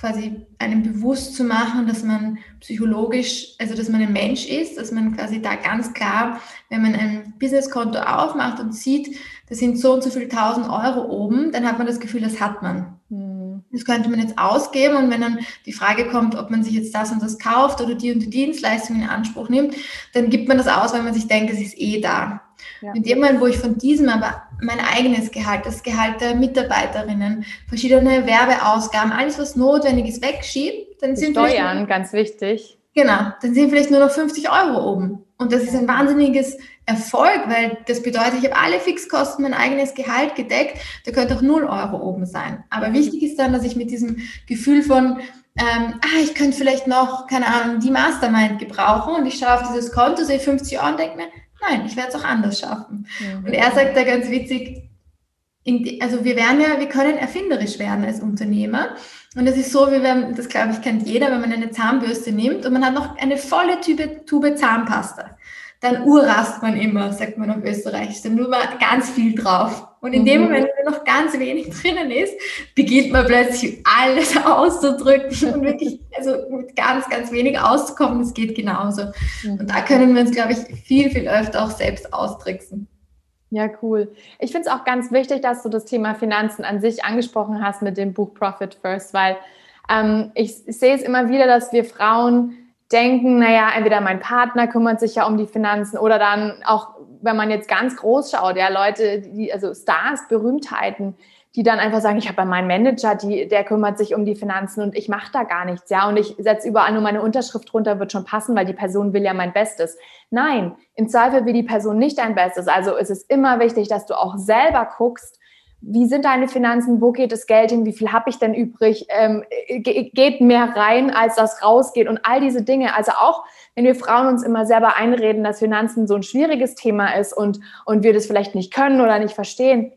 quasi einem bewusst zu machen, dass man psychologisch, also dass man ein Mensch ist, dass man quasi da ganz klar, wenn man ein Businesskonto aufmacht und sieht, da sind so und so viele tausend Euro oben, dann hat man das Gefühl, das hat man. Mhm. Das könnte man jetzt ausgeben und wenn dann die Frage kommt, ob man sich jetzt das und das kauft oder die und die Dienstleistung in Anspruch nimmt, dann gibt man das aus, weil man sich denkt, es ist eh da. Ja. In dem Moment, wo ich von diesem aber mein eigenes Gehalt, das Gehalt der Mitarbeiterinnen, verschiedene Werbeausgaben, alles was notwendig ist, wegschiebe, dann sind Steuern, ganz wichtig. Genau, dann sind vielleicht nur noch 50 Euro oben. Und das ist ein wahnsinniges Erfolg, weil das bedeutet, ich habe alle Fixkosten, mein eigenes Gehalt gedeckt, da könnte auch 0 Euro oben sein. Aber wichtig ist dann, dass ich mit diesem Gefühl von, ähm, ah, ich könnte vielleicht noch, keine Ahnung, die Mastermind gebrauchen und ich schaue auf dieses Konto, sehe 50 Euro und denke mir, nein, ich werde es auch anders schaffen. Mhm. Und er sagt da ganz witzig, also wir werden ja, wir können erfinderisch werden als Unternehmer. Und es ist so, wie wenn, das glaube ich kennt jeder, wenn man eine Zahnbürste nimmt und man hat noch eine volle Tube, Tube Zahnpasta dann urrast man immer, sagt man auf Österreich. Dann nur mal ganz viel drauf. Und in dem mhm. Moment, wenn noch ganz wenig drinnen ist, beginnt man plötzlich alles auszudrücken und wirklich also mit ganz, ganz wenig auszukommen. Das geht genauso. Und da können wir uns, glaube ich, viel, viel öfter auch selbst austricksen. Ja, cool. Ich finde es auch ganz wichtig, dass du das Thema Finanzen an sich angesprochen hast mit dem Buch Profit First, weil ähm, ich, ich sehe es immer wieder, dass wir Frauen denken, naja, entweder mein Partner kümmert sich ja um die Finanzen oder dann auch, wenn man jetzt ganz groß schaut, ja, Leute, die, also Stars, Berühmtheiten, die dann einfach sagen, ich habe meinen Manager, die, der kümmert sich um die Finanzen und ich mache da gar nichts, ja, und ich setze überall nur meine Unterschrift drunter, wird schon passen, weil die Person will ja mein Bestes. Nein, im Zweifel will die Person nicht dein Bestes. Also ist es immer wichtig, dass du auch selber guckst, wie sind deine Finanzen, wo geht das Geld hin, wie viel habe ich denn übrig, ähm, geht mehr rein, als das rausgeht und all diese Dinge. Also auch, wenn wir Frauen uns immer selber einreden, dass Finanzen so ein schwieriges Thema ist und, und wir das vielleicht nicht können oder nicht verstehen,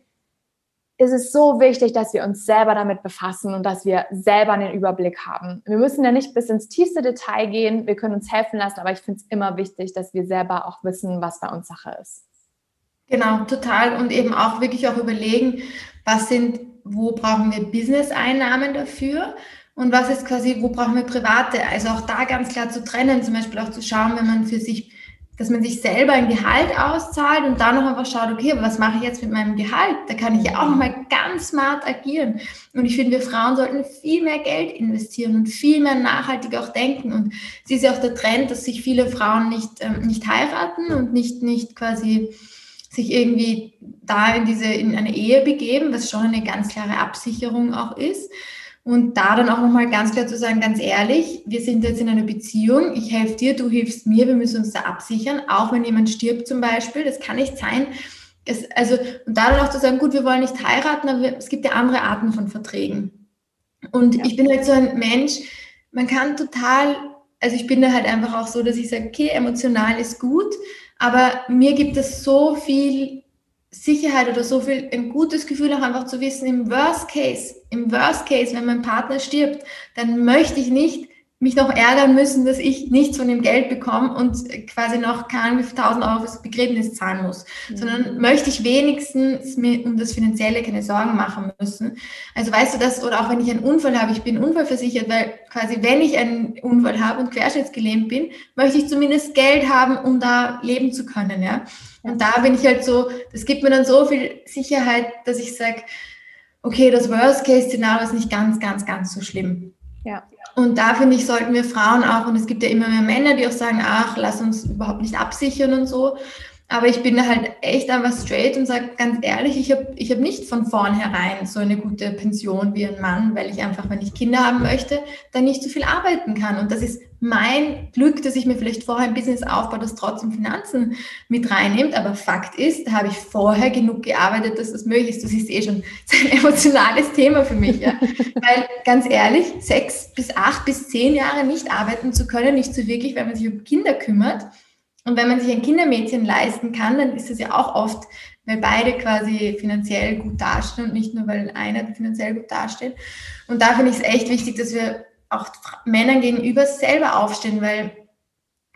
ist es so wichtig, dass wir uns selber damit befassen und dass wir selber einen Überblick haben. Wir müssen ja nicht bis ins tiefste Detail gehen, wir können uns helfen lassen, aber ich finde es immer wichtig, dass wir selber auch wissen, was bei uns Sache ist. Genau, total. Und eben auch wirklich auch überlegen, was sind, wo brauchen wir Business-Einnahmen dafür und was ist quasi, wo brauchen wir private. Also auch da ganz klar zu trennen, zum Beispiel auch zu schauen, wenn man für sich, dass man sich selber ein Gehalt auszahlt und dann noch einfach schaut, okay, was mache ich jetzt mit meinem Gehalt? Da kann ich ja auch nochmal ganz smart agieren. Und ich finde, wir Frauen sollten viel mehr Geld investieren und viel mehr nachhaltig auch denken. Und es ist ja auch der Trend, dass sich viele Frauen nicht, ähm, nicht heiraten und nicht, nicht quasi sich irgendwie da in diese, in eine Ehe begeben, was schon eine ganz klare Absicherung auch ist. Und da dann auch nochmal ganz klar zu sagen, ganz ehrlich, wir sind jetzt in einer Beziehung, ich helfe dir, du hilfst mir, wir müssen uns da absichern, auch wenn jemand stirbt zum Beispiel, das kann nicht sein. Es, also, und da dann auch zu sagen, gut, wir wollen nicht heiraten, aber es gibt ja andere Arten von Verträgen. Und ja. ich bin halt so ein Mensch, man kann total also ich bin da halt einfach auch so, dass ich sage, okay, emotional ist gut, aber mir gibt es so viel Sicherheit oder so viel ein gutes Gefühl auch einfach zu wissen, im Worst Case, im Worst Case, wenn mein Partner stirbt, dann möchte ich nicht mich noch ärgern müssen, dass ich nichts von dem Geld bekomme und quasi noch keine 1000 Euro fürs Begräbnis zahlen muss, mhm. sondern möchte ich wenigstens mir um das Finanzielle keine Sorgen machen müssen. Also weißt du das, oder auch wenn ich einen Unfall habe, ich bin unfallversichert, weil quasi wenn ich einen Unfall habe und querschnittsgelähmt bin, möchte ich zumindest Geld haben, um da leben zu können, ja. Und da bin ich halt so, das gibt mir dann so viel Sicherheit, dass ich sage, okay, das Worst-Case-Szenario ist nicht ganz, ganz, ganz so schlimm. Ja. Und da finde ich, sollten wir Frauen auch, und es gibt ja immer mehr Männer, die auch sagen, ach, lass uns überhaupt nicht absichern und so. Aber ich bin halt echt einfach straight und sage ganz ehrlich, ich habe ich hab nicht von vornherein so eine gute Pension wie ein Mann, weil ich einfach, wenn ich Kinder haben möchte, dann nicht so viel arbeiten kann. Und das ist mein Glück, dass ich mir vielleicht vorher ein Business aufbaue, das trotzdem Finanzen mit reinnimmt. Aber Fakt ist, da habe ich vorher genug gearbeitet, dass das möglich ist. Das ist eh schon ein emotionales Thema für mich. Ja? weil ganz ehrlich, sechs bis acht bis zehn Jahre nicht arbeiten zu können, nicht so wirklich, weil man sich um Kinder kümmert, und wenn man sich ein Kindermädchen leisten kann, dann ist es ja auch oft, weil beide quasi finanziell gut dastehen und nicht nur, weil einer finanziell gut dasteht. Und da finde ich es echt wichtig, dass wir auch Männern gegenüber selber aufstehen, weil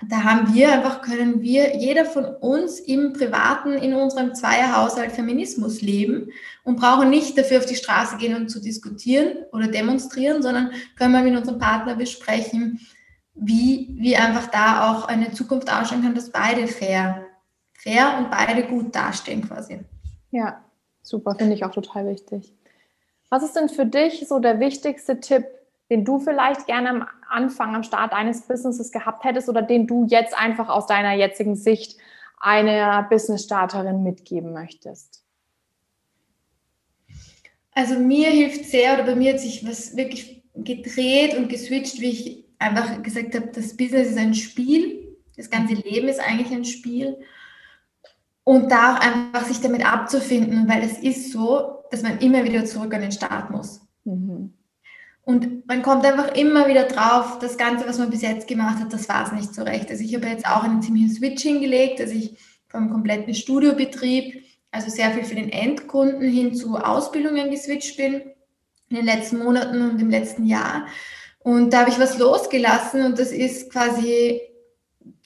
da haben wir einfach, können wir, jeder von uns im Privaten, in unserem Zweierhaushalt Feminismus leben und brauchen nicht dafür auf die Straße gehen und zu diskutieren oder demonstrieren, sondern können wir mit unserem Partner besprechen, wie, wie einfach da auch eine Zukunft ausschauen kann, dass beide fair, fair und beide gut dastehen quasi. Ja, super, finde ich auch total wichtig. Was ist denn für dich so der wichtigste Tipp, den du vielleicht gerne am Anfang, am Start eines Businesses gehabt hättest oder den du jetzt einfach aus deiner jetzigen Sicht einer Business-Starterin mitgeben möchtest? Also mir hilft sehr, oder bei mir hat sich was wirklich gedreht und geswitcht, wie ich einfach gesagt habe, das Business ist ein Spiel, das ganze Leben ist eigentlich ein Spiel. Und da auch einfach sich damit abzufinden, weil es ist so, dass man immer wieder zurück an den Start muss. Mhm. Und man kommt einfach immer wieder drauf, das Ganze, was man bis jetzt gemacht hat, das war es nicht so recht. Also ich habe jetzt auch einen ziemlichen Switch hingelegt, dass ich vom kompletten Studiobetrieb, also sehr viel für den Endkunden hin zu Ausbildungen geswitcht bin in den letzten Monaten und im letzten Jahr. Und da habe ich was losgelassen und das ist quasi,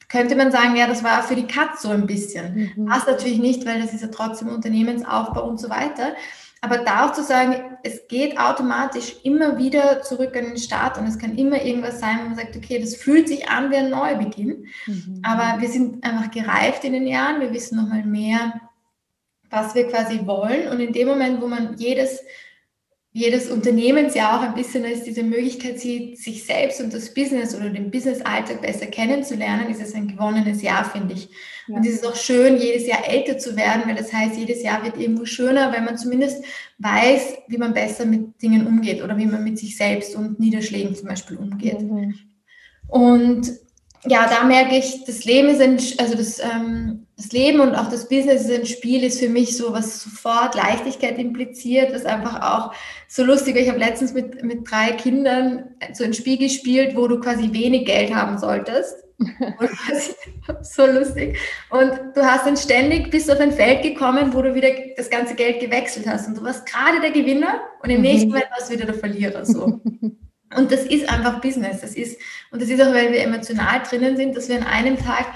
könnte man sagen, ja, das war für die Katze so ein bisschen. Mhm. Passt natürlich nicht, weil das ist ja trotzdem Unternehmensaufbau und so weiter. Aber da auch zu sagen, es geht automatisch immer wieder zurück an den Start und es kann immer irgendwas sein, wo man sagt, okay, das fühlt sich an wie ein Neubeginn. Mhm. Aber wir sind einfach gereift in den Jahren, wir wissen nochmal mehr, was wir quasi wollen. Und in dem Moment, wo man jedes jedes Unternehmens ja auch ein bisschen als diese Möglichkeit sieht, sich selbst und das Business oder den Business-Alltag besser kennenzulernen, ist es ein gewonnenes Jahr, finde ich. Ja. Und es ist auch schön, jedes Jahr älter zu werden, weil das heißt, jedes Jahr wird irgendwo schöner, weil man zumindest weiß, wie man besser mit Dingen umgeht oder wie man mit sich selbst und Niederschlägen zum Beispiel umgeht. Mhm. Und ja, da merke ich, das Leben ist ein, also das, ähm, das Leben und auch das Business ist ein Spiel, ist für mich so, was sofort Leichtigkeit impliziert, was einfach auch so lustig. Ich habe letztens mit, mit drei Kindern so ein Spiel gespielt, wo du quasi wenig Geld haben solltest. so lustig. Und du hast dann ständig bis auf ein Feld gekommen, wo du wieder das ganze Geld gewechselt hast. Und du warst gerade der Gewinner und im mhm. nächsten Mal warst du wieder der Verlierer. So. Und das ist einfach Business. Das ist, und das ist auch, weil wir emotional drinnen sind, dass wir an einem Tag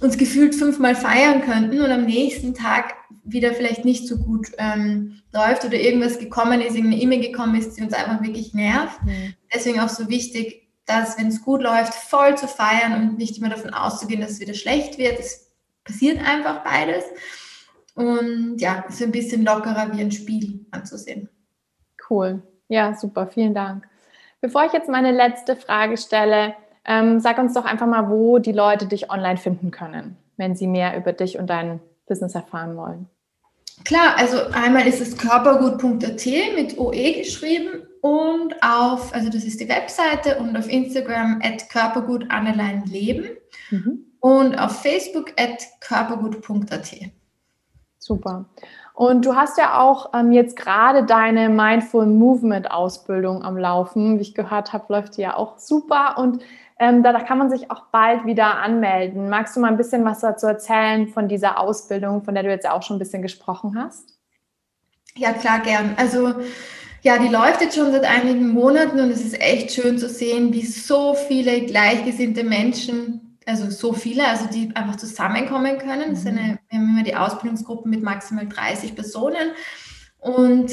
uns gefühlt fünfmal feiern könnten und am nächsten Tag wieder vielleicht nicht so gut ähm, läuft oder irgendwas gekommen ist, irgendeine E-Mail gekommen ist, die uns einfach wirklich nervt. Mhm. Deswegen auch so wichtig, dass, wenn es gut läuft, voll zu feiern und nicht immer davon auszugehen, dass es wieder schlecht wird. Es passiert einfach beides. Und ja, es ist ein bisschen lockerer wie ein Spiel anzusehen. Cool. Ja, super. Vielen Dank. Bevor ich jetzt meine letzte Frage stelle, ähm, sag uns doch einfach mal, wo die Leute dich online finden können, wenn sie mehr über dich und dein Business erfahren wollen. Klar, also einmal ist es körpergut.at mit OE geschrieben und auf, also das ist die Webseite und auf Instagram at körpergut leben mhm. und auf Facebook at körpergut.at. Super. Und du hast ja auch ähm, jetzt gerade deine Mindful Movement Ausbildung am Laufen. Wie ich gehört habe, läuft die ja auch super. Und Ähm, da, da, kann man sich auch bald wieder anmelden. Magst du mal ein bisschen was dazu erzählen von dieser Ausbildung, von der du jetzt auch schon ein bisschen gesprochen hast? Ja, klar, gern. Also ja, die läuft jetzt schon seit einigen Monaten und es ist echt schön zu sehen, wie so viele gleichgesinnte Menschen, also so viele, also die einfach zusammenkommen können. Das eine, mhm. wir haben immer die Ausbildungsgruppen mit maximal 30 Personen und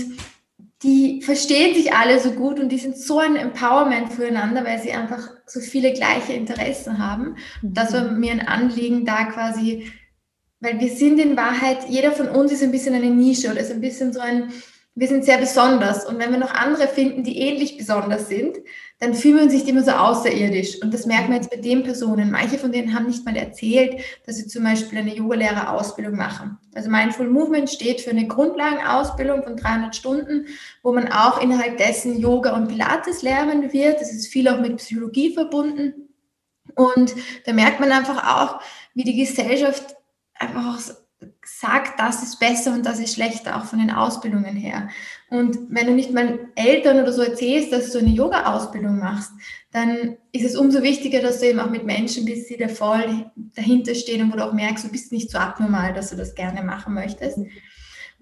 die verstehen sich alle so gut und die sind so ein Empowerment füreinander, weil sie einfach so viele gleiche Interessen haben. Mhm. Das war mir ein Anliegen, da quasi, weil wir sind in Wahrheit, jeder von uns ist ein bisschen eine Nische oder ist ein bisschen so ein, wir sind sehr besonders. Und wenn wir noch andere finden, die ähnlich besonders sind, dann fühlen wir uns nicht immer so außerirdisch. Und das merken wir jetzt bei den Personen. Manche von denen haben nicht mal erzählt, dass sie zum Beispiel eine Yogalehrerausbildung machen. Also Mindful Movement steht für eine Grundlagenausbildung von 300 Stunden, wo man auch innerhalb dessen Yoga und Pilates lernen wird. Das ist viel auch mit Psychologie verbunden. Und da merkt man einfach auch, wie die Gesellschaft einfach auch sagt, das ist besser und das ist schlechter, auch von den Ausbildungen her. Und wenn du nicht mal Eltern oder so erzählst, dass du eine Yoga-Ausbildung machst, dann ist es umso wichtiger, dass du eben auch mit Menschen bist, die da voll dahinter stehen und wo du auch merkst, du bist nicht so abnormal, dass du das gerne machen möchtest.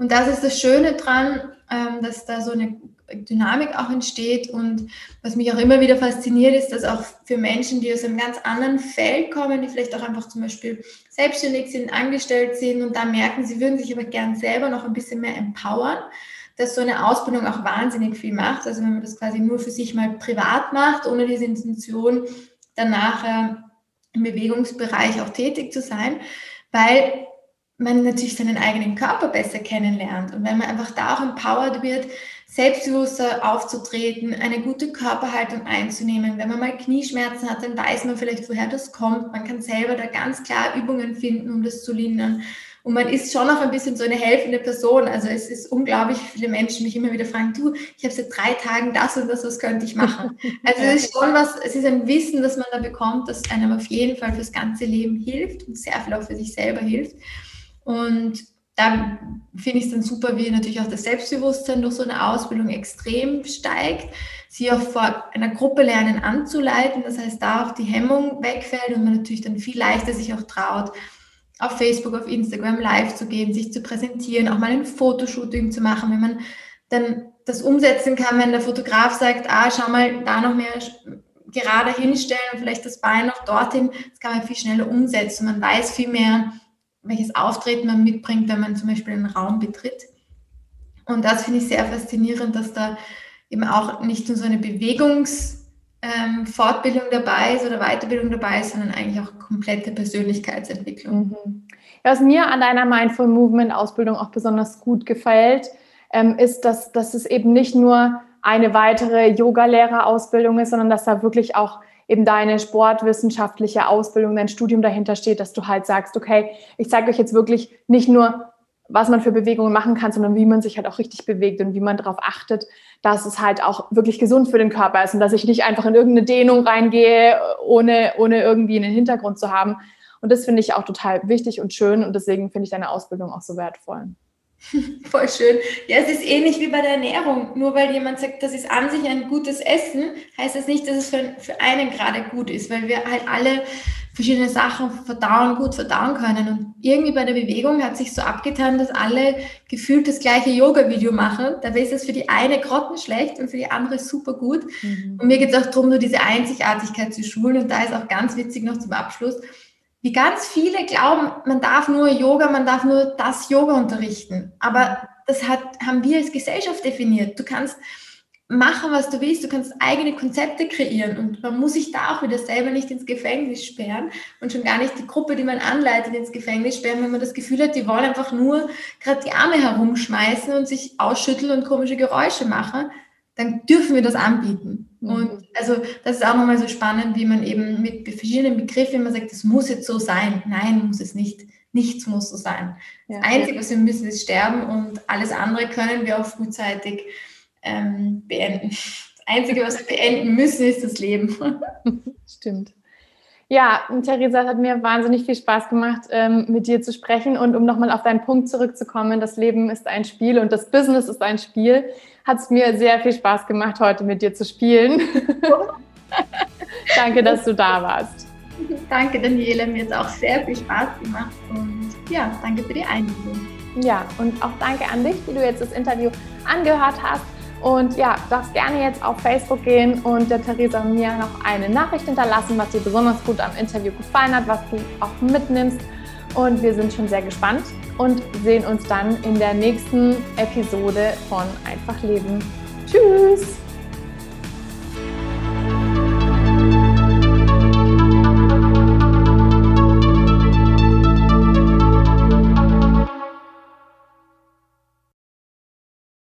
Und das ist das Schöne dran, ähm, dass da so eine Dynamik auch entsteht. Und was mich auch immer wieder fasziniert, ist, dass auch für Menschen, die aus einem ganz anderen Feld kommen, die vielleicht auch einfach zum Beispiel selbstständig sind, angestellt sind und da merken, sie würden sich aber gern selber noch ein bisschen mehr empowern, dass so eine Ausbildung auch wahnsinnig viel macht. Also wenn man das quasi nur für sich mal privat macht, ohne diese Intention, danach äh, im Bewegungsbereich auch tätig zu sein, weil man natürlich seinen eigenen Körper besser kennenlernt und wenn man einfach da auch empowered wird, selbstbewusster aufzutreten, eine gute Körperhaltung einzunehmen. Wenn man mal Knieschmerzen hat, dann weiß man vielleicht, woher das kommt. Man kann selber da ganz klar Übungen finden, um das zu lindern. Und man ist schon auch ein bisschen so eine helfende Person. Also es ist unglaublich, viele Menschen mich immer wieder fragen, du, ich habe seit drei Tagen das und das, was könnte ich machen? Also es ist schon was, es ist ein Wissen, das man da bekommt, das einem auf jeden Fall fürs ganze Leben hilft und sehr viel auch für sich selber hilft. Und da finde ich es dann super, wie natürlich auch das Selbstbewusstsein durch so eine Ausbildung extrem steigt, sie auch vor einer Gruppe lernen anzuleiten, das heißt, da auch die Hemmung wegfällt und man natürlich dann viel leichter sich auch traut, auf Facebook, auf Instagram live zu gehen, sich zu präsentieren, auch mal ein Fotoshooting zu machen, wenn man dann das umsetzen kann, wenn der Fotograf sagt, ah, schau mal, da noch mehr gerade hinstellen und vielleicht das Bein noch dorthin, das kann man viel schneller umsetzen. Man weiß viel mehr, welches Auftreten man mitbringt, wenn man zum Beispiel einen Raum betritt. Und das finde ich sehr faszinierend, dass da eben auch nicht nur so eine Bewegungsfortbildung ähm, dabei ist oder Weiterbildung dabei ist, sondern eigentlich auch komplette Persönlichkeitsentwicklung. Mhm. Was mir an deiner Mindful Movement Ausbildung auch besonders gut gefällt, ähm, ist, dass, dass es eben nicht nur eine weitere Yoga-Lehrerausbildung ist, sondern dass da wirklich auch eben deine sportwissenschaftliche Ausbildung, dein Studium dahinter steht, dass du halt sagst, okay, ich zeige euch jetzt wirklich nicht nur, was man für Bewegungen machen kann, sondern wie man sich halt auch richtig bewegt und wie man darauf achtet, dass es halt auch wirklich gesund für den Körper ist und dass ich nicht einfach in irgendeine Dehnung reingehe, ohne, ohne irgendwie einen Hintergrund zu haben. Und das finde ich auch total wichtig und schön und deswegen finde ich deine Ausbildung auch so wertvoll. Voll schön. Ja, es ist ähnlich wie bei der Ernährung. Nur weil jemand sagt, das ist an sich ein gutes Essen, heißt das nicht, dass es für, für einen gerade gut ist, weil wir halt alle verschiedene Sachen verdauen, gut verdauen können. Und irgendwie bei der Bewegung hat sich so abgetan, dass alle gefühlt das gleiche Yoga-Video machen. Dabei ist es für die eine grottenschlecht und für die andere super gut. Mhm. Und mir geht es auch darum, nur diese Einzigartigkeit zu schulen. Und da ist auch ganz witzig noch zum Abschluss, wie ganz viele glauben, man darf nur Yoga, man darf nur das Yoga unterrichten. Aber das hat, haben wir als Gesellschaft definiert. Du kannst machen, was du willst, du kannst eigene Konzepte kreieren und man muss sich da auch wieder selber nicht ins Gefängnis sperren und schon gar nicht die Gruppe, die man anleitet, ins Gefängnis sperren, wenn man das Gefühl hat, die wollen einfach nur gerade die Arme herumschmeißen und sich ausschütteln und komische Geräusche machen dann dürfen wir das anbieten. Mhm. Und also das ist auch nochmal so spannend, wie man eben mit verschiedenen Begriffen immer sagt, das muss jetzt so sein. Nein, muss es nicht. Nichts muss so sein. Ja, das Einzige, was wir müssen, ist sterben und alles andere können wir auch frühzeitig ähm, beenden. Das Einzige, was wir beenden müssen, ist das Leben. Stimmt. Ja, Theresa, es hat mir wahnsinnig viel Spaß gemacht, ähm, mit dir zu sprechen. Und um nochmal auf deinen Punkt zurückzukommen, das Leben ist ein Spiel und das Business ist ein Spiel, hat es mir sehr viel Spaß gemacht, heute mit dir zu spielen. Danke, dass du da warst. Danke, Daniela. Mir hat es auch sehr viel Spaß gemacht und ja, danke für die Einladung. Ja, und auch danke an dich, die du jetzt das Interview angehört hast. Und ja, darfst gerne jetzt auf Facebook gehen und der Theresa und mir noch eine Nachricht hinterlassen, was dir besonders gut am Interview gefallen hat, was du auch mitnimmst. Und wir sind schon sehr gespannt und sehen uns dann in der nächsten Episode von Einfach Leben. Tschüss!